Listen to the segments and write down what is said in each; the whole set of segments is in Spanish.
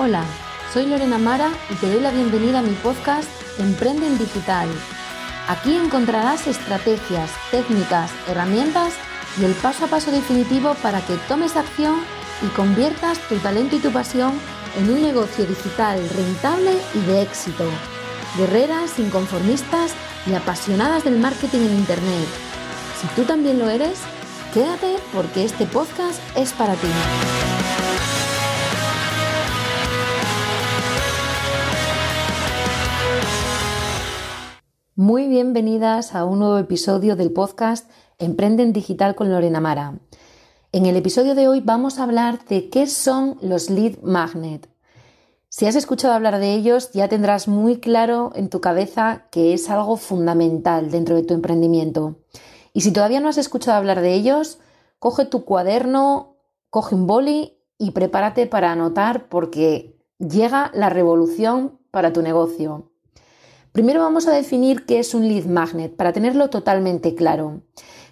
Hola, soy Lorena Mara y te doy la bienvenida a mi podcast Emprende en Digital. Aquí encontrarás estrategias, técnicas, herramientas y el paso a paso definitivo para que tomes acción y conviertas tu talento y tu pasión en un negocio digital rentable y de éxito. Guerreras, inconformistas y apasionadas del marketing en Internet. Si tú también lo eres, quédate porque este podcast es para ti. Muy bienvenidas a un nuevo episodio del podcast Emprende en Digital con Lorena Mara. En el episodio de hoy vamos a hablar de qué son los lead magnet. Si has escuchado hablar de ellos, ya tendrás muy claro en tu cabeza que es algo fundamental dentro de tu emprendimiento. Y si todavía no has escuchado hablar de ellos, coge tu cuaderno, coge un boli y prepárate para anotar porque llega la revolución para tu negocio. Primero vamos a definir qué es un lead magnet para tenerlo totalmente claro.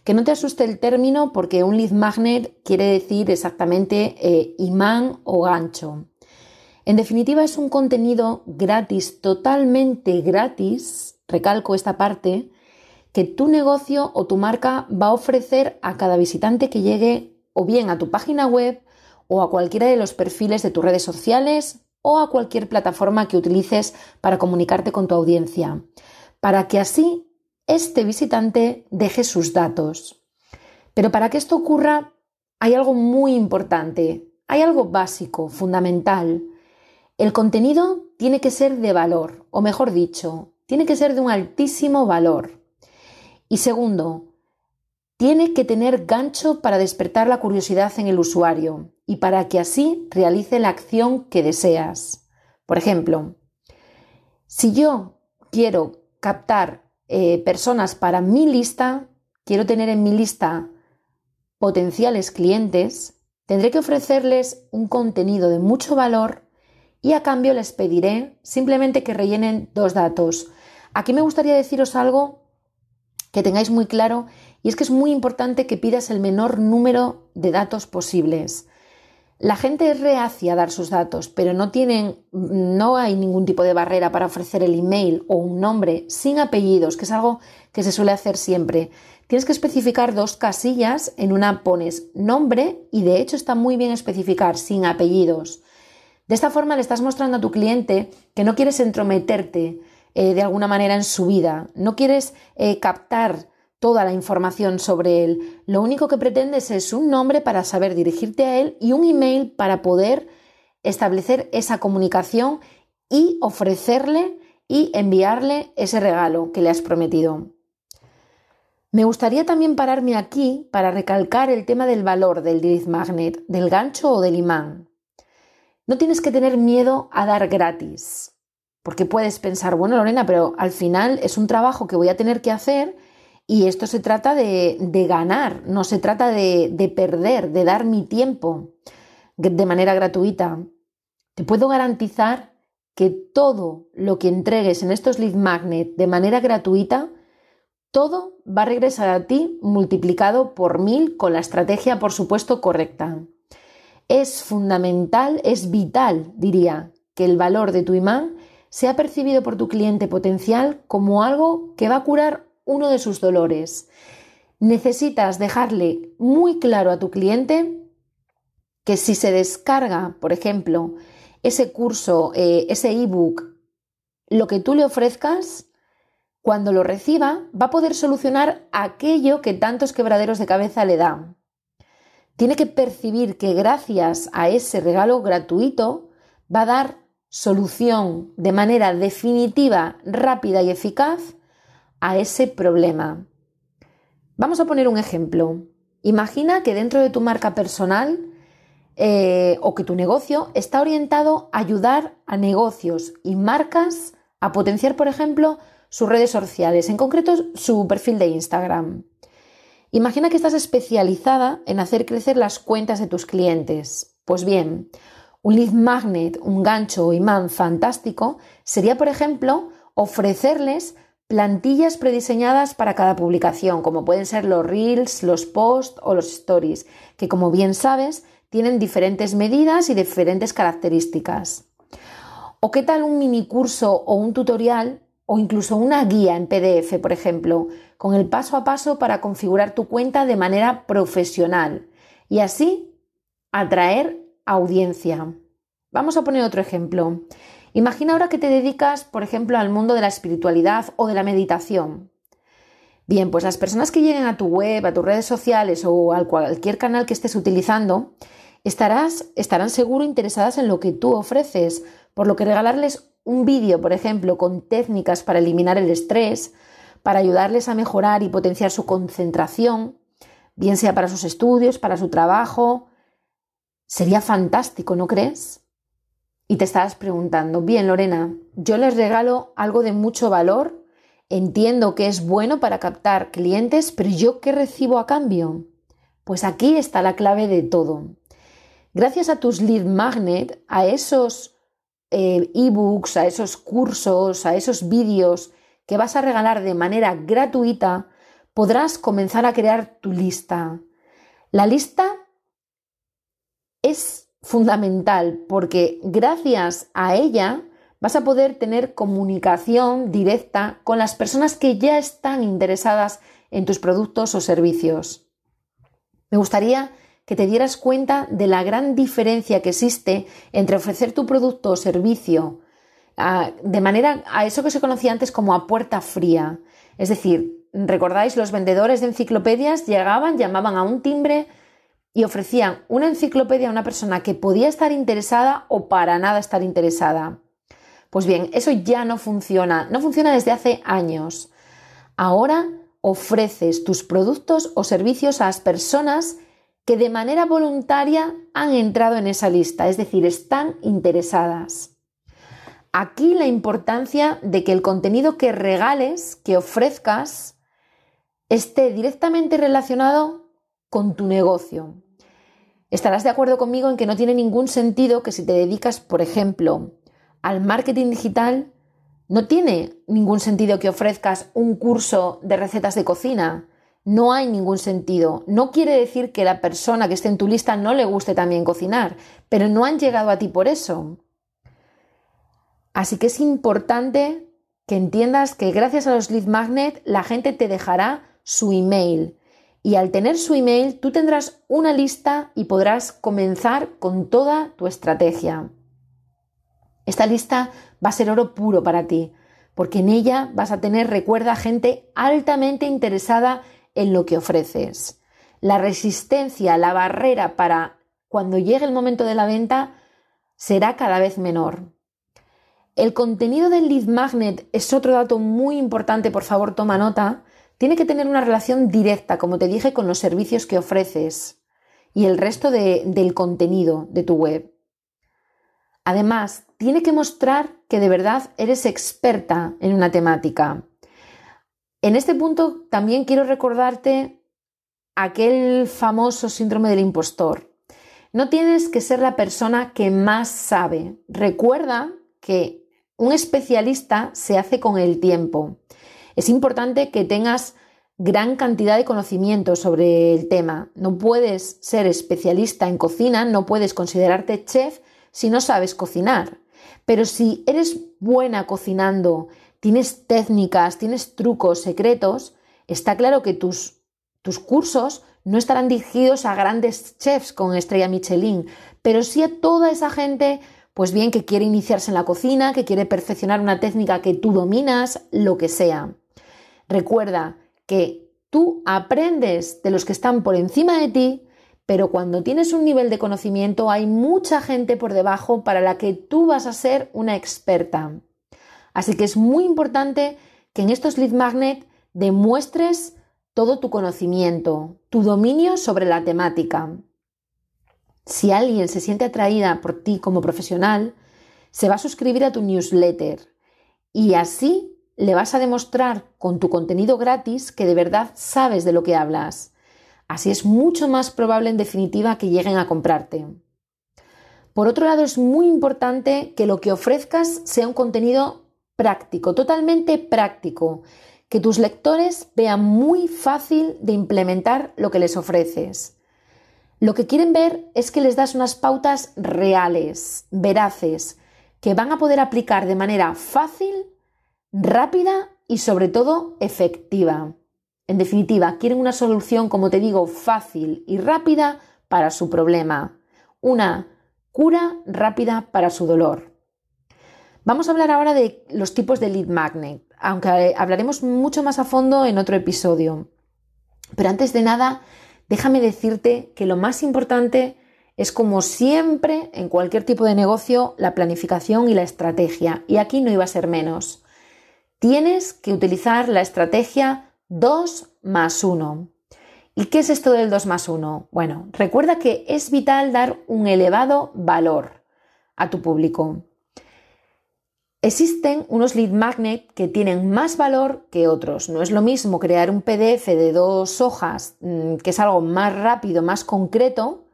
Que no te asuste el término porque un lead magnet quiere decir exactamente eh, imán o gancho. En definitiva es un contenido gratis, totalmente gratis, recalco esta parte, que tu negocio o tu marca va a ofrecer a cada visitante que llegue o bien a tu página web o a cualquiera de los perfiles de tus redes sociales o a cualquier plataforma que utilices para comunicarte con tu audiencia, para que así este visitante deje sus datos. Pero para que esto ocurra hay algo muy importante, hay algo básico, fundamental. El contenido tiene que ser de valor, o mejor dicho, tiene que ser de un altísimo valor. Y segundo, tiene que tener gancho para despertar la curiosidad en el usuario y para que así realice la acción que deseas. Por ejemplo, si yo quiero captar eh, personas para mi lista, quiero tener en mi lista potenciales clientes, tendré que ofrecerles un contenido de mucho valor y a cambio les pediré simplemente que rellenen dos datos. Aquí me gustaría deciros algo que tengáis muy claro y es que es muy importante que pidas el menor número de datos posibles. La gente es reacia a dar sus datos, pero no tienen, no hay ningún tipo de barrera para ofrecer el email o un nombre sin apellidos, que es algo que se suele hacer siempre. Tienes que especificar dos casillas, en una pones nombre y de hecho está muy bien especificar sin apellidos. De esta forma le estás mostrando a tu cliente que no quieres entrometerte eh, de alguna manera en su vida, no quieres eh, captar toda la información sobre él. Lo único que pretendes es un nombre para saber dirigirte a él y un email para poder establecer esa comunicación y ofrecerle y enviarle ese regalo que le has prometido. Me gustaría también pararme aquí para recalcar el tema del valor del lead magnet, del gancho o del imán. No tienes que tener miedo a dar gratis, porque puedes pensar, bueno, Lorena, pero al final es un trabajo que voy a tener que hacer y esto se trata de, ganar, no se trata de, de, perder, de dar mi tiempo de manera gratuita. Te puedo garantizar que todo lo que entregues en estos lead magnet de manera gratuita, todo va a regresar a ti multiplicado por mil con la estrategia, por supuesto, correcta. Es fundamental, es vital, diría, que el valor de tu imán sea percibido por tu cliente potencial como algo que va a curar uno de sus dolores. Necesitas dejarle muy claro a tu cliente que si se descarga, por ejemplo, ese curso, eh, ese ebook, lo que tú le ofrezcas, cuando lo reciba, va a poder solucionar aquello que tantos quebraderos de cabeza le dan. Tiene que percibir que gracias a ese regalo gratuito va a dar solución de manera definitiva, rápida y eficaz a ese problema. Vamos a poner un ejemplo. Imagina que dentro de tu marca personal eh, o que tu negocio está orientado a ayudar a negocios y marcas a potenciar, por ejemplo, sus redes sociales, en concreto su perfil de Instagram. Imagina que estás especializada en hacer crecer las cuentas de tus clientes. Pues bien, un lead magnet, un gancho o imán fantástico sería, por ejemplo, ofrecerles plantillas prediseñadas para cada publicación, como pueden ser los reels, los posts o los stories, que como bien sabes tienen diferentes medidas y diferentes características. ¿O qué tal un mini curso o un tutorial o incluso una guía en PDF, por ejemplo, con el paso a paso para configurar tu cuenta de manera profesional y así atraer audiencia? Vamos a poner otro ejemplo. Imagina ahora que te dedicas, por ejemplo, al mundo de la espiritualidad o de la meditación. Bien, pues las personas que lleguen a tu web, a tus redes sociales o a cualquier canal que estés utilizando, estarán seguro interesadas en lo que tú ofreces, por lo que regalarles un vídeo, por ejemplo, con técnicas para eliminar el estrés, para ayudarles a mejorar y potenciar su concentración, bien sea para sus estudios, para su trabajo, sería fantástico, ¿no crees? Y te estarás preguntando, bien Lorena, yo les regalo algo de mucho valor Entiendo que es bueno para captar clientes, pero ¿yo qué recibo a cambio? Pues aquí está la clave de todo. Gracias a tus lead magnet, a esos eh, ebooks, a esos cursos, a esos vídeos que vas a regalar de manera gratuita, podrás comenzar a crear tu lista. La lista es fundamental porque gracias a ella vas a poder tener comunicación directa con las personas que ya están interesadas en tus productos o servicios. Me gustaría que te dieras cuenta de la gran diferencia que existe entre ofrecer tu producto o servicio de manera a eso que se conocía antes como a puerta fría. Es decir, recordáis, los vendedores de enciclopedias llegaban, llamaban a un timbre y ofrecían una enciclopedia a una persona que podía estar interesada o para nada estar interesada. Pues bien, eso ya no funciona, no funciona desde hace años. Ahora ofreces tus productos o servicios a las personas que de manera voluntaria han entrado en esa lista, es decir, están interesadas. Aquí la importancia de que el contenido que regales, que ofrezcas, esté directamente relacionado con tu negocio. Estarás de acuerdo conmigo en que no tiene ningún sentido que si te dedicas, por ejemplo, al marketing digital, no tiene ningún sentido que ofrezcas un curso de recetas de cocina. No hay ningún sentido. No quiere decir que la persona que esté en tu lista no le guste también cocinar, pero no han llegado a ti por eso. Así que es importante que entiendas que gracias a los lead magnet la gente te dejará su email. Y al tener su email, tú tendrás una lista y podrás comenzar con toda tu estrategia. Esta lista va a ser oro puro para ti, porque en ella vas a tener, recuerda, gente altamente interesada en lo que ofreces. La resistencia, la barrera para cuando llegue el momento de la venta será cada vez menor. El contenido del lead magnet es otro dato muy importante, por favor toma nota. Tiene que tener una relación directa, como te dije, con los servicios que ofreces y el resto del contenido de tu web. Además, tiene que mostrar que de verdad eres experta en una temática. En este punto también quiero recordarte aquel famoso síndrome del impostor. No tienes que ser la persona que más sabe. Recuerda que un especialista se hace con el tiempo. Es importante que tengas gran cantidad de conocimiento sobre el tema. No puedes ser especialista en cocina, no puedes considerarte chef si no sabes cocinar. Pero si eres buena cocinando, tienes técnicas, tienes trucos, secretos, está claro que tus, tus cursos no estarán dirigidos a grandes chefs con estrella Michelin, pero sí a toda esa gente, pues bien, que quiere iniciarse en la cocina, que quiere perfeccionar una técnica que tú dominas, lo que sea. Recuerda que tú aprendes de los que están por encima de ti pero cuando tienes un nivel de conocimiento hay mucha gente por debajo para la que tú vas a ser una experta. Así que es muy importante que en estos lead magnet demuestres todo tu conocimiento, tu dominio sobre la temática. Si alguien se siente atraída por ti como profesional, se va a suscribir a tu newsletter y así le vas a demostrar con tu contenido gratis que de verdad sabes de lo que hablas Así es mucho más probable en definitiva que lleguen a comprarte. Por otro lado, es muy importante que lo que ofrezcas sea un contenido práctico, totalmente práctico, que tus lectores vean muy fácil de implementar lo que les ofreces. Lo que quieren ver es que les das unas pautas reales, veraces, que van a poder aplicar de manera fácil, rápida y sobre todo efectiva. En definitiva, quieren una solución, como te digo, fácil y rápida para su problema. Una cura rápida para su dolor. Vamos a hablar ahora de los tipos de lead magnet, aunque hablaremos mucho más a fondo en otro episodio. Pero antes de nada, déjame decirte que lo más importante es como siempre en cualquier tipo de negocio la planificación y la estrategia. Y aquí no iba a ser menos. Tienes que utilizar la estrategia 2 más 1. ¿Y qué es esto del 2 más 1? Bueno, recuerda que es vital dar un elevado valor a tu público. Existen unos lead magnet que tienen más valor que otros. No es lo mismo crear un PDF de dos hojas, mm, que es algo más rápido, más concreto,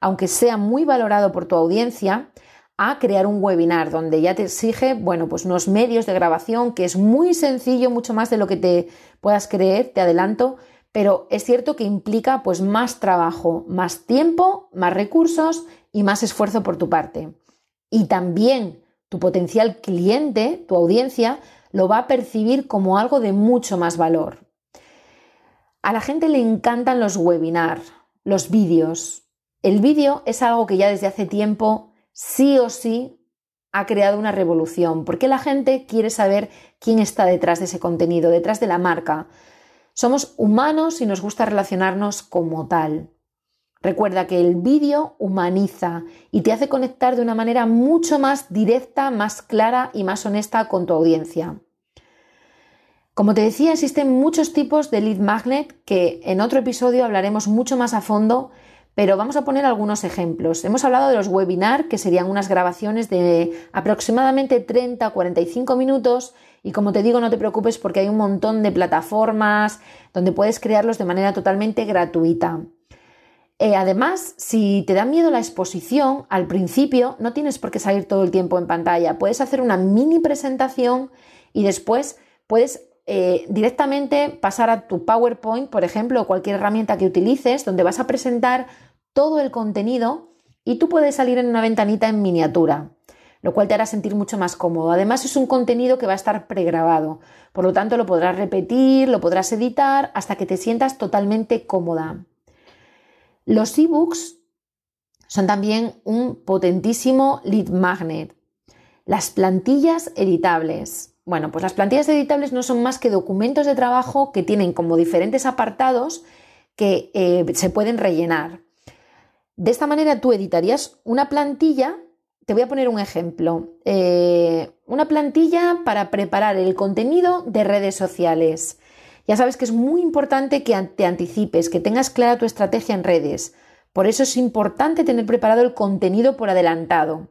aunque sea muy valorado por tu audiencia, a crear un webinar donde ya te exige, bueno, pues unos medios de grabación que es muy sencillo, mucho más de lo que te puedas creer, te adelanto, pero es cierto que implica pues más trabajo, más tiempo, más recursos y más esfuerzo por tu parte. Y también tu potencial cliente, tu audiencia, lo va a percibir como algo de mucho más valor. A la gente le encantan los webinars, los vídeos, el vídeo es algo que ya desde hace tiempo sí o sí ha creado una revolución, porque la gente quiere saber quién está detrás de ese contenido, detrás de la marca. Somos humanos y nos gusta relacionarnos como tal. Recuerda que el vídeo humaniza y te hace conectar de una manera mucho más directa, más clara y más honesta con tu audiencia. Como te decía, existen muchos tipos de lead magnet que en otro episodio hablaremos mucho más a fondo pero vamos a poner algunos ejemplos. Hemos hablado de los webinars, que serían unas grabaciones de aproximadamente 30 a 45 minutos. Y como te digo, no te preocupes porque hay un montón de plataformas donde puedes crearlos de manera totalmente gratuita. Eh, además, si te da miedo la exposición, al principio no tienes por qué salir todo el tiempo en pantalla. Puedes hacer una mini presentación y después puedes eh, directamente pasar a tu PowerPoint, por ejemplo, o cualquier herramienta que utilices, donde vas a presentar todo el contenido y tú puedes salir en una ventanita en miniatura, lo cual te hará sentir mucho más cómodo. Además es un contenido que va a estar pregrabado, por lo tanto lo podrás repetir, lo podrás editar hasta que te sientas totalmente cómoda. Los ebooks son también un potentísimo lead magnet. Las plantillas editables. Bueno, pues las plantillas editables no son más que documentos de trabajo que tienen como diferentes apartados que eh, se pueden rellenar. De esta manera tú editarías una plantilla, te voy a poner un ejemplo, eh, una plantilla para preparar el contenido de redes sociales. Ya sabes que es muy importante que te anticipes, que tengas clara tu estrategia en redes. Por eso es importante tener preparado el contenido por adelantado.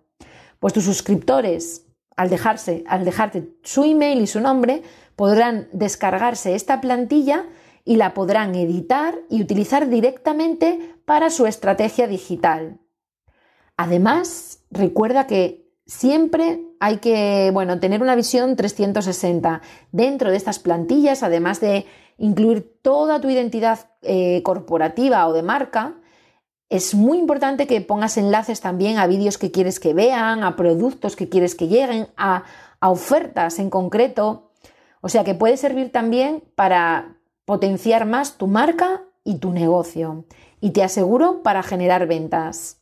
Pues tus suscriptores, al, dejarse, al dejarte su email y su nombre, podrán descargarse esta plantilla y la podrán editar y utilizar directamente para su estrategia digital. Además, recuerda que siempre hay que bueno, tener una visión 360 dentro de estas plantillas, además de incluir toda tu identidad eh, corporativa o de marca. Es muy importante que pongas enlaces también a vídeos que quieres que vean, a productos que quieres que lleguen, a, a ofertas en concreto. O sea que puede servir también para potenciar más tu marca y tu negocio. Y te aseguro para generar ventas.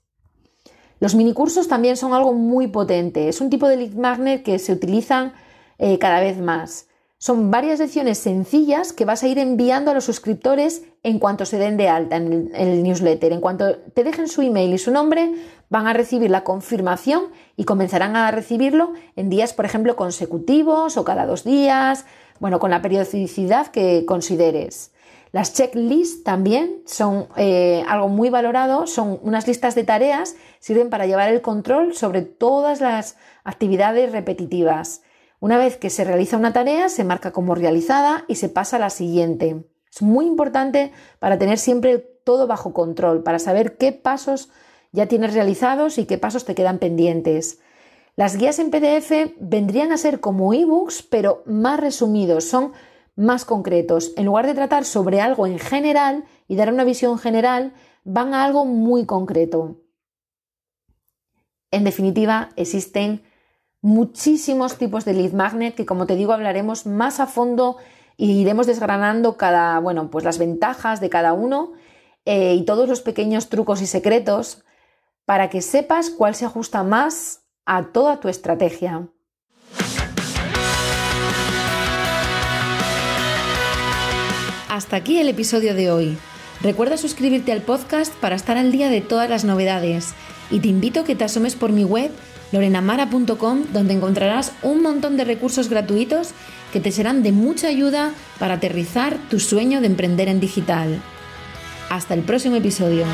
Los minicursos también son algo muy potente. Es un tipo de lead magnet que se utilizan eh, cada vez más. Son varias lecciones sencillas que vas a ir enviando a los suscriptores en cuanto se den de alta en el, newsletter. En cuanto te dejen su email y su nombre, van a recibir la confirmación y comenzarán a recibirlo en días, por ejemplo, consecutivos o cada dos días, bueno, con la periodicidad que consideres. Las checklists también son eh, algo muy valorado, son unas listas de tareas, sirven para llevar el control sobre todas las actividades repetitivas. Una vez que se realiza una tarea, se marca como realizada y se pasa a la siguiente. Es muy importante para tener siempre todo bajo control, para saber qué pasos ya tienes realizados y qué pasos te quedan pendientes. Las guías en PDF vendrían a ser como ebooks, pero más resumidos, son más concretos. En lugar de tratar sobre algo en general y dar una visión general, van a algo muy concreto. En definitiva, existen muchísimos tipos de lead magnet que como te digo hablaremos más a fondo y iremos desgranando cada, bueno, pues las ventajas de cada uno eh, y todos los pequeños trucos y secretos para que sepas cuál se ajusta más a toda tu estrategia. Hasta aquí el episodio de hoy. Recuerda suscribirte al podcast para estar al día de todas las novedades y te invito a que te asomes por mi web lorenamara.com donde encontrarás un montón de recursos gratuitos que te serán de mucha ayuda para aterrizar tu sueño de emprender en digital. Hasta el próximo episodio.